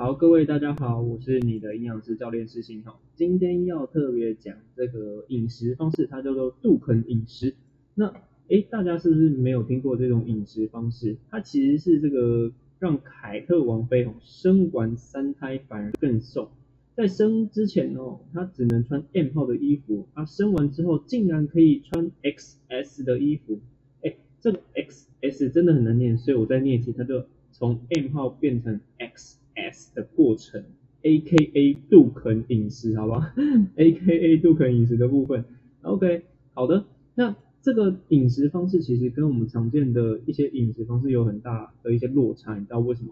好，各位大家好，我是你的营养师教练施信浩。今天要特别讲这个饮食方式，它叫做杜肯饮食。那诶，大家是不是没有听过这种饮食方式？它其实是这个让凯特王妃哦生完三胎反而更瘦。在生之前哦，她只能穿 M 号的衣服，她生完之后竟然可以穿 XS 的衣服。诶，这个 XS 真的很难念，所以我在念一次，它就从 M 号变成 X。S 的过程，A K A 杜肯饮食，好吧？A K A 杜肯饮食的部分，OK，好的。那这个饮食方式其实跟我们常见的一些饮食方式有很大的一些落差，你知道为什么？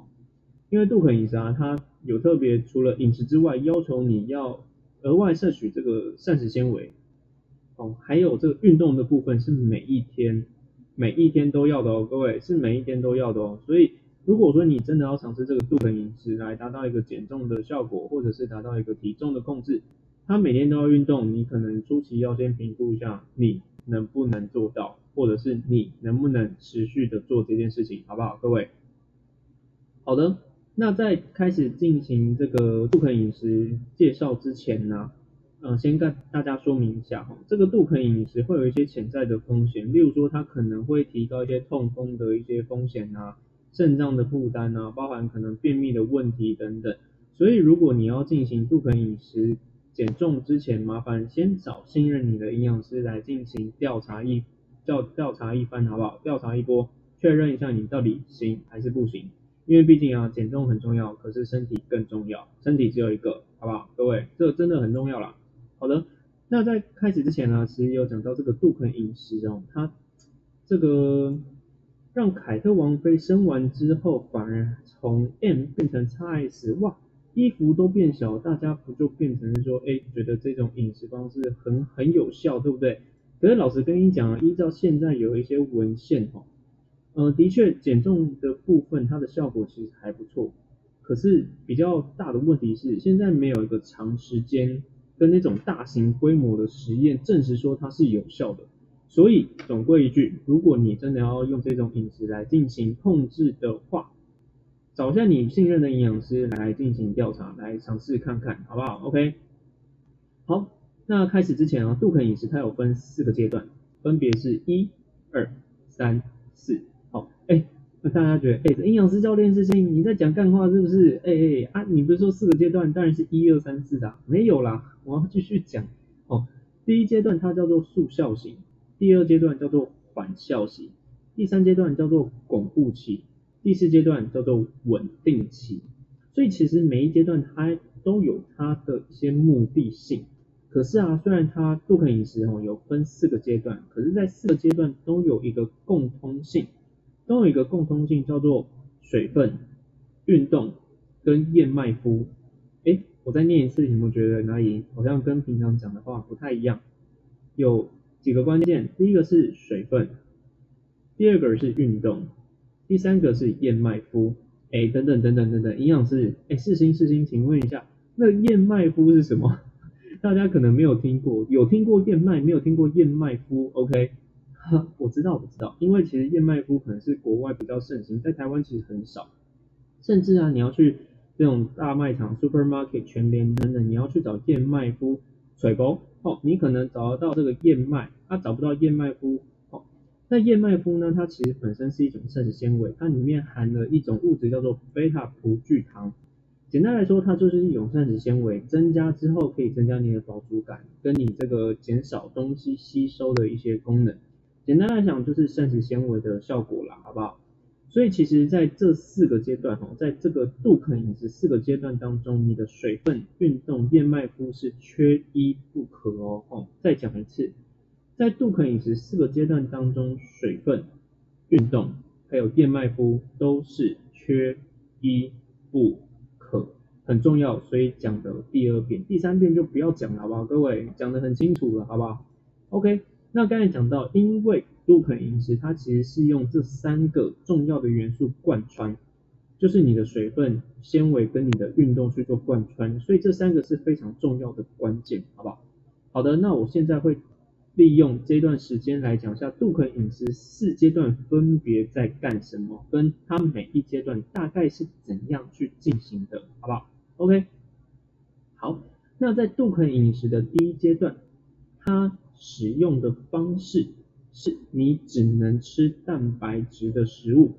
因为杜肯饮食啊，它有特别除了饮食之外，要求你要额外摄取这个膳食纤维，哦，还有这个运动的部分是每一天每一天都要的哦，各位是每一天都要的哦，所以。如果说你真的要尝试这个杜肯饮食来达到一个减重的效果，或者是达到一个体重的控制，他每天都要运动，你可能初期要先评估一下你能不能做到，或者是你能不能持续的做这件事情，好不好，各位？好的，那在开始进行这个杜肯饮食介绍之前呢，嗯，先跟大家说明一下哈，这个杜肯饮食会有一些潜在的风险，例如说它可能会提高一些痛风的一些风险啊。肾脏的负担啊，包含可能便秘的问题等等，所以如果你要进行杜肯饮食减重之前，麻烦先找信任你的营养师来进行调查一调调查一番，好不好？调查一波，确认一下你到底行还是不行，因为毕竟啊，减重很重要，可是身体更重要，身体只有一个，好不好？各位，这真的很重要啦。好的，那在开始之前呢，其实有讲到这个杜肯饮食哦，它这个。让凯特王妃生完之后，反而从 M 变成 XS，哇，衣服都变小，大家不就变成说，哎，觉得这种饮食方式很很有效，对不对？可是老实跟你讲啊，依照现在有一些文献哈，呃，的确减重的部分它的效果其实还不错，可是比较大的问题是，现在没有一个长时间跟那种大型规模的实验证实说它是有效的。所以总归一句，如果你真的要用这种饮食来进行控制的话，找一下你信任的营养师来进行调查，来尝试看看，好不好？OK。好，那开始之前啊，杜肯饮食它有分四个阶段，分别是一、二、三、四。好，哎，那大家觉得，哎，营养师教练是谁？你在讲干话是不是？哎哎啊，你不是说四个阶段，当然是一二三四的，没有啦，我要继续讲。哦，第一阶段它叫做速效型。第二阶段叫做缓效期，第三阶段叫做巩固期，第四阶段叫做稳定期。所以其实每一阶段它都有它的一些目的性。可是啊，虽然它杜肯饮食哦有分四个阶段，可是在四个阶段都有一个共通性，都有一个共通性叫做水分、运动跟燕麦麸。哎，我再念一次，你们觉得哪里好像跟平常讲的话不太一样？有。几个关键，第一个是水分，第二个是运动，第三个是燕麦麸，哎，等等等等等等，营养师，哎，世新世新，请问一下，那燕麦麸是什么？大家可能没有听过，有听过燕麦，没有听过燕麦麸，OK？哈，我知道，我知道，因为其实燕麦麸可能是国外比较盛行，在台湾其实很少，甚至啊，你要去这种大卖场、supermarket、全联等等，你要去找燕麦麸。水沟哦，你可能找得到这个燕麦，它找不到燕麦麸哦。那燕麦麸呢？它其实本身是一种膳食纤维，它里面含了一种物质叫做贝塔葡聚糖。简单来说，它就是一种膳食纤维，增加之后可以增加你的饱足感，跟你这个减少东西吸收的一些功能。简单来讲，就是膳食纤维的效果啦，好不好？所以其实在这四个阶段哈，在这个杜肯饮食四个阶段当中，你的水分、运动、燕麦麸是缺一不可哦。哦，再讲一次，在杜肯饮食四个阶段当中，水分、运动还有燕麦麸都是缺一不可，很重要，所以讲的第二遍、第三遍就不要讲了，好不好？各位讲的很清楚了，好不好？OK。那刚才讲到，因为杜肯饮食它其实是用这三个重要的元素贯穿，就是你的水分、纤维跟你的运动去做贯穿，所以这三个是非常重要的关键，好不好？好的，那我现在会利用这段时间来讲一下杜肯饮食四阶段分别在干什么，跟它每一阶段大概是怎样去进行的，好不好？？OK，好，那在杜肯饮食的第一阶段，它使用的方式是你只能吃蛋白质的食物，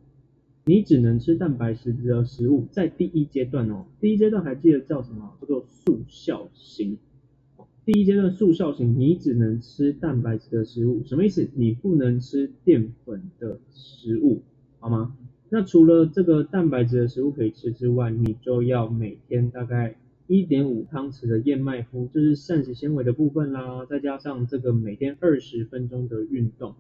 你只能吃蛋白质的食物，在第一阶段哦，第一阶段还记得叫什么？叫做速效型。第一阶段速效型，你只能吃蛋白质的食物，什么意思？你不能吃淀粉的食物，好吗？那除了这个蛋白质的食物可以吃之外，你就要每天大概一点五汤匙的燕麦麸，就是膳食纤维的部分啦，再加上这个每天二十分钟的运动。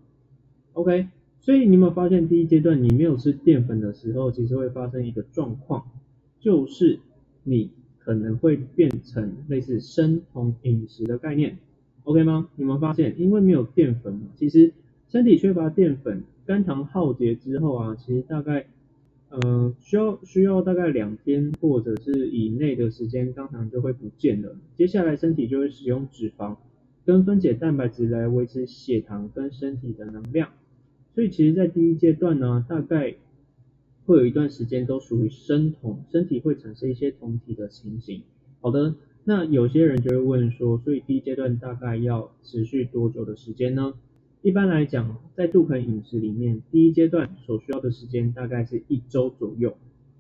OK，所以你有没有发现第一阶段你没有吃淀粉的时候，其实会发生一个状况，就是你可能会变成类似生酮饮食的概念，OK 吗？你们发现因为没有淀粉，其实身体缺乏淀粉。肝糖耗竭之后啊，其实大概，呃，需要需要大概两天或者是以内的时间，肝糖就会不见了。接下来身体就会使用脂肪跟分解蛋白质来维持血糖跟身体的能量。所以其实，在第一阶段呢，大概会有一段时间都属于生酮，身体会产生一些酮体的情形。好的，那有些人就会问说，所以第一阶段大概要持续多久的时间呢？一般来讲，在杜肯饮食里面，第一阶段所需要的时间大概是一周左右，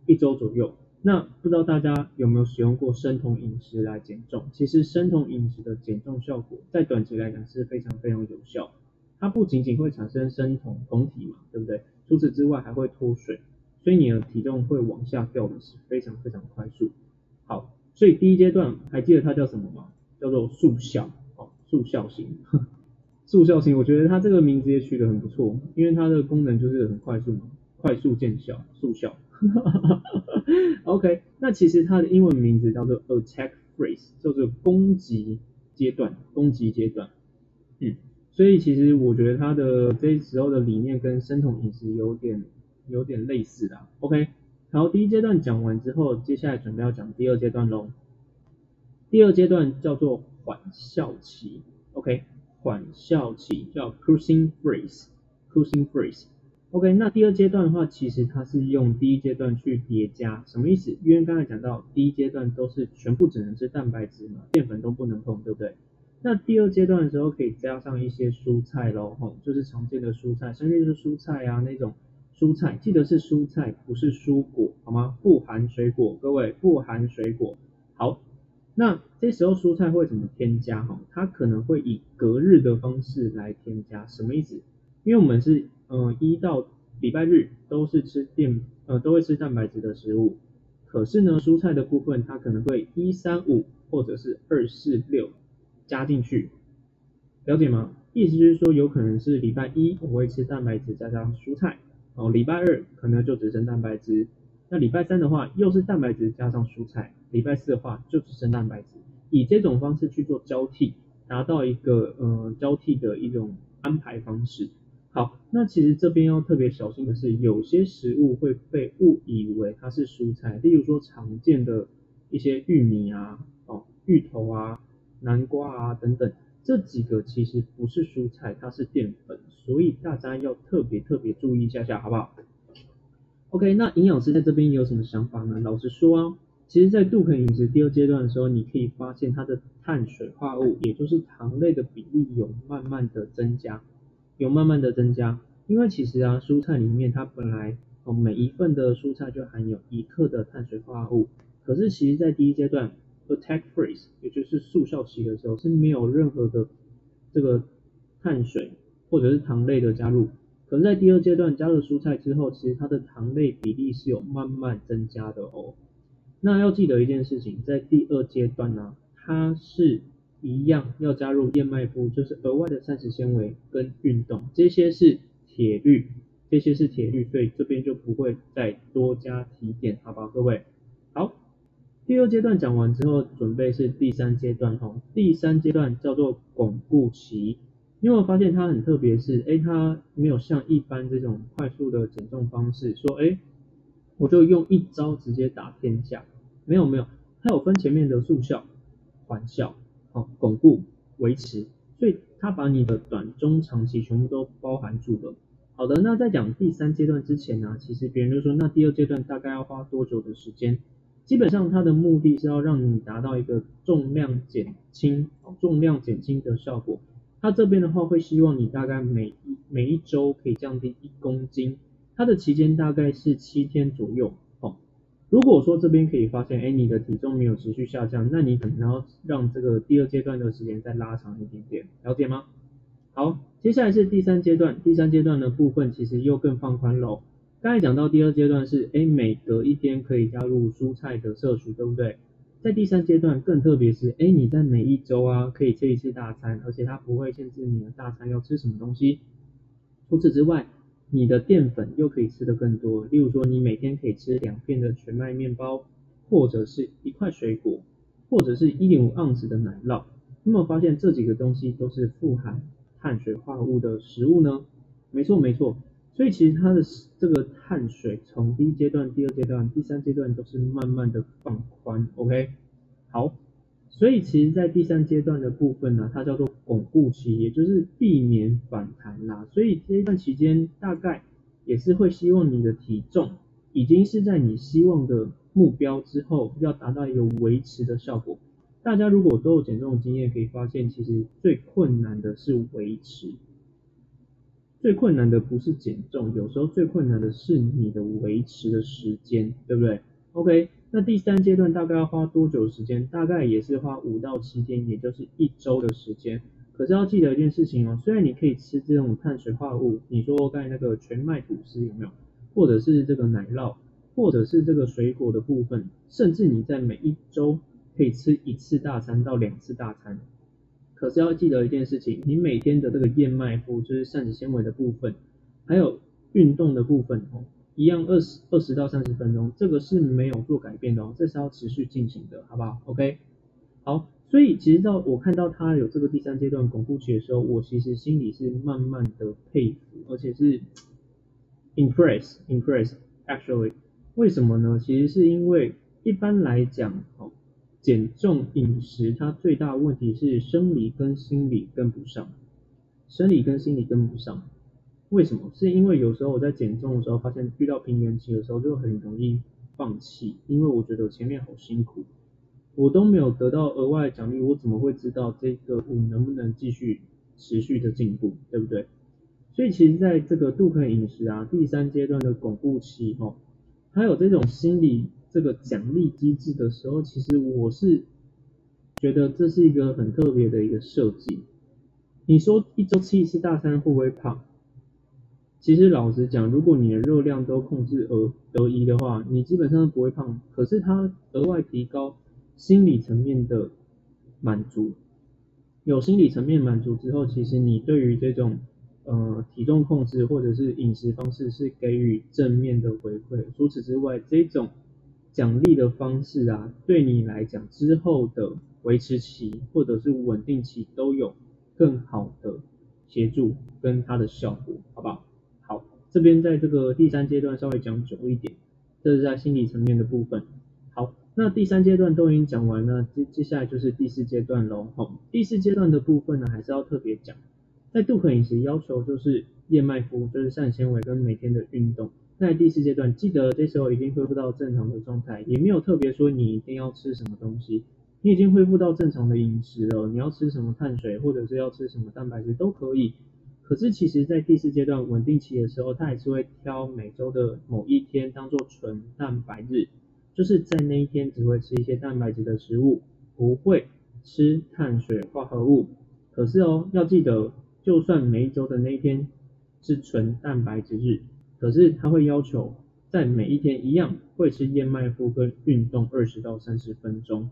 一周左右。那不知道大家有没有使用过生酮饮食来减重？其实生酮饮食的减重效果，在短期来讲是非常非常有效。它不仅仅会产生生酮酮体嘛，对不对？除此之外还会脱水，所以你的体重会往下掉的是非常非常快速。好，所以第一阶段还记得它叫什么吗？叫做速效，哦，速效型。速效型，我觉得它这个名字也取得很不错，因为它的功能就是很快速嘛，快速见效，速效。OK，那其实它的英文名字叫做 Attack Phase，叫做攻击阶段，攻击阶段。嗯，所以其实我觉得它的这时候的理念跟生酮饮食有点有点类似的。OK，好，第一阶段讲完之后，接下来准备要讲第二阶段喽。第二阶段叫做缓效期。OK。缓效期叫 cruising phase，cruising phase，OK，那第二阶段的话，其实它是用第一阶段去叠加，什么意思？因为刚才讲到第一阶段都是全部只能吃蛋白质嘛，淀粉都不能碰，对不对？那第二阶段的时候可以加上一些蔬菜喽，吼，就是常见的蔬菜，甚至是蔬菜啊那种蔬菜，记得是蔬菜，不是蔬果，好吗？不含水果，各位不含水果，好。那这时候蔬菜会怎么添加哈？它可能会以隔日的方式来添加，什么意思？因为我们是呃一到礼拜日都是吃淀呃都会吃蛋白质的食物，可是呢蔬菜的部分它可能会一三五或者是二四六加进去，了解吗？意思就是说有可能是礼拜一我会吃蛋白质加上蔬菜，哦礼拜二可能就只剩蛋白质，那礼拜三的话又是蛋白质加上蔬菜。礼拜四的话就只剩蛋白质，以这种方式去做交替，达到一个呃交替的一种安排方式。好，那其实这边要特别小心的是，有些食物会被误以为它是蔬菜，例如说常见的一些玉米啊、哦芋头啊、南瓜啊等等，这几个其实不是蔬菜，它是淀粉，所以大家要特别特别注意一下下，好不好？OK，那营养师在这边有什么想法呢？老实说啊。其实，在杜肯饮食第二阶段的时候，你可以发现它的碳水化物，也就是糖类的比例有慢慢的增加，有慢慢的增加。因为其实啊，蔬菜里面它本来哦每一份的蔬菜就含有一克的碳水化合物，可是其实在第一阶段 attack phase，也就是速效期的时候是没有任何的这个碳水或者是糖类的加入。可是，在第二阶段加了蔬菜之后，其实它的糖类比例是有慢慢增加的哦。那要记得一件事情，在第二阶段呢，它是一样要加入燕麦麸，就是额外的膳食纤维跟运动，这些是铁律，这些是铁律，所以这边就不会再多加提点，好吧，各位。好，第二阶段讲完之后，准备是第三阶段哈，第三阶段叫做巩固期，因为我发现它很特别，是哎，它没有像一般这种快速的减重方式，说哎。我就用一招直接打天下，没有没有，它有分前面的速效、缓效、哦巩固、维持，所以它把你的短中长期全部都包含住了。好的，那在讲第三阶段之前呢，其实别人就说那第二阶段大概要花多久的时间？基本上它的目的是要让你达到一个重量减轻、重量减轻的效果。它这边的话会希望你大概每一每一周可以降低一公斤，它的期间大概是七天左右。哦，如果说这边可以发现，哎，你的体重没有持续下降，那你可能要让这个第二阶段的时间再拉长一点点，了解吗？好，接下来是第三阶段，第三阶段的部分其实又更放宽喽。刚才讲到第二阶段是，哎，每隔一天可以加入蔬菜的摄取，对不对？在第三阶段更特别是，哎，你在每一周啊可以吃一次大餐，而且它不会限制你的大餐要吃什么东西。除此之外，你的淀粉又可以吃的更多，例如说你每天可以吃两片的全麦面包，或者是一块水果，或者是一点五盎司的奶酪。有没有发现这几个东西都是富含碳水化合物的食物呢？没错没错。所以其实它的这个碳水从第一阶段、第二阶段、第三阶段都是慢慢的放宽，OK？好，所以其实，在第三阶段的部分呢，它叫做巩固期，也就是避免反弹啦。所以这一段期间大概也是会希望你的体重已经是在你希望的目标之后，要达到一个维持的效果。大家如果都有减重的经验，可以发现其实最困难的是维持。最困难的不是减重，有时候最困难的是你的维持的时间，对不对？OK，那第三阶段大概要花多久时间？大概也是花五到七天，也就是一周的时间。可是要记得一件事情哦，虽然你可以吃这种碳水化合物，你说刚才那个全麦吐司有没有？或者是这个奶酪，或者是这个水果的部分，甚至你在每一周可以吃一次大餐到两次大餐。可是要记得一件事情，你每天的这个燕麦麸，就是膳食纤维的部分，还有运动的部分哦，一样二十二十到三十分钟，这个是没有做改变的哦，这是要持续进行的，好不好？OK，好，所以其实到我看到他有这个第三阶段巩固期的时候，我其实心里是慢慢的佩服，而且是 impress impress actually，为什么呢？其实是因为一般来讲哦。减重饮食，它最大的问题是生理跟心理跟不上，生理跟心理跟不上。为什么？是因为有时候我在减重的时候，发现遇到平原期的时候，就很容易放弃，因为我觉得前面好辛苦，我都没有得到额外的奖励，我怎么会知道这个我能不能继续持续的进步，对不对？所以其实在这个杜克饮食啊，第三阶段的巩固期，哦，它有这种心理。这个奖励机制的时候，其实我是觉得这是一个很特别的一个设计。你说一周吃一次大餐会不会胖？其实老实讲，如果你的热量都控制而得宜的话，你基本上不会胖。可是它额外提高心理层面的满足，有心理层面满足之后，其实你对于这种呃体重控制或者是饮食方式是给予正面的回馈。除此之外，这种奖励的方式啊，对你来讲之后的维持期或者是稳定期都有更好的协助跟它的效果，好不好？这边在这个第三阶段稍微讲久一点，这是在心理层面的部分。好，那第三阶段都已经讲完了，接接下来就是第四阶段喽。好，第四阶段的部分呢，还是要特别讲，在杜克饮食要求就是燕麦麸，就是膳食纤维跟每天的运动。在第四阶段，记得这时候已经恢复到正常的状态，也没有特别说你一定要吃什么东西，你已经恢复到正常的饮食了。你要吃什么碳水，或者是要吃什么蛋白质都可以。可是其实，在第四阶段稳定期的时候，它还是会挑每周的某一天当做纯蛋白日，就是在那一天只会吃一些蛋白质的食物，不会吃碳水化合物。可是哦，要记得，就算每一周的那一天是纯蛋白质日。可是他会要求在每一天一样会吃燕麦麸跟运动二十到三十分钟，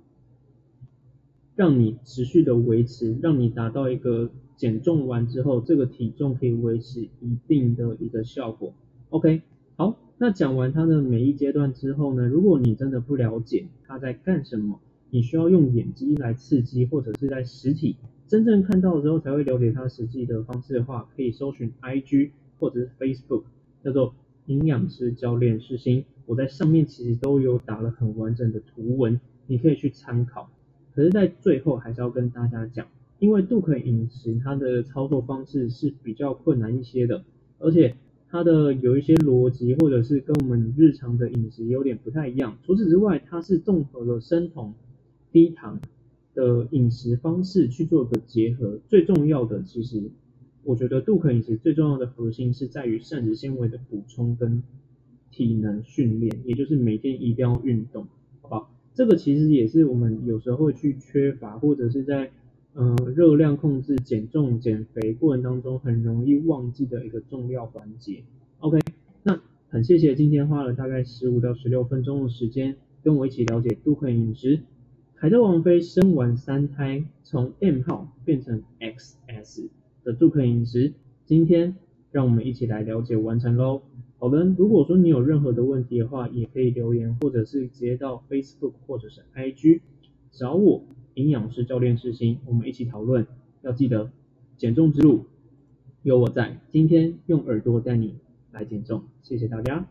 让你持续的维持，让你达到一个减重完之后这个体重可以维持一定的一个效果。OK，好，那讲完它的每一阶段之后呢，如果你真的不了解它在干什么，你需要用眼睛来刺激，或者是在实体真正看到之后才会了解它实际的方式的话，可以搜寻 IG 或者是 Facebook。叫做营养师教练世新，我在上面其实都有打了很完整的图文，你可以去参考。可是，在最后还是要跟大家讲，因为杜克饮食它的操作方式是比较困难一些的，而且它的有一些逻辑，或者是跟我们日常的饮食有点不太一样。除此之外，它是综合了生酮、低糖的饮食方式去做个结合。最重要的，其实我觉得杜肯饮食最重要的核心是在于膳食纤维的补充跟体能训练，也就是每天一定要运动，好不好？这个其实也是我们有时候会去缺乏，或者是在嗯热量控制、减重、减肥过程当中很容易忘记的一个重要环节。OK，那很谢谢今天花了大概十五到十六分钟的时间跟我一起了解杜克饮食。凯特王妃生完三胎，从 M 号变成 XS 的杜克饮食，今天让我们一起来了解完成喽。好的，如果说你有任何的问题的话，也可以留言，或者是直接到 Facebook 或者是 IG 找我营养师教练世新，我们一起讨论。要记得减重之路有我在，今天用耳朵带你来减重，谢谢大家。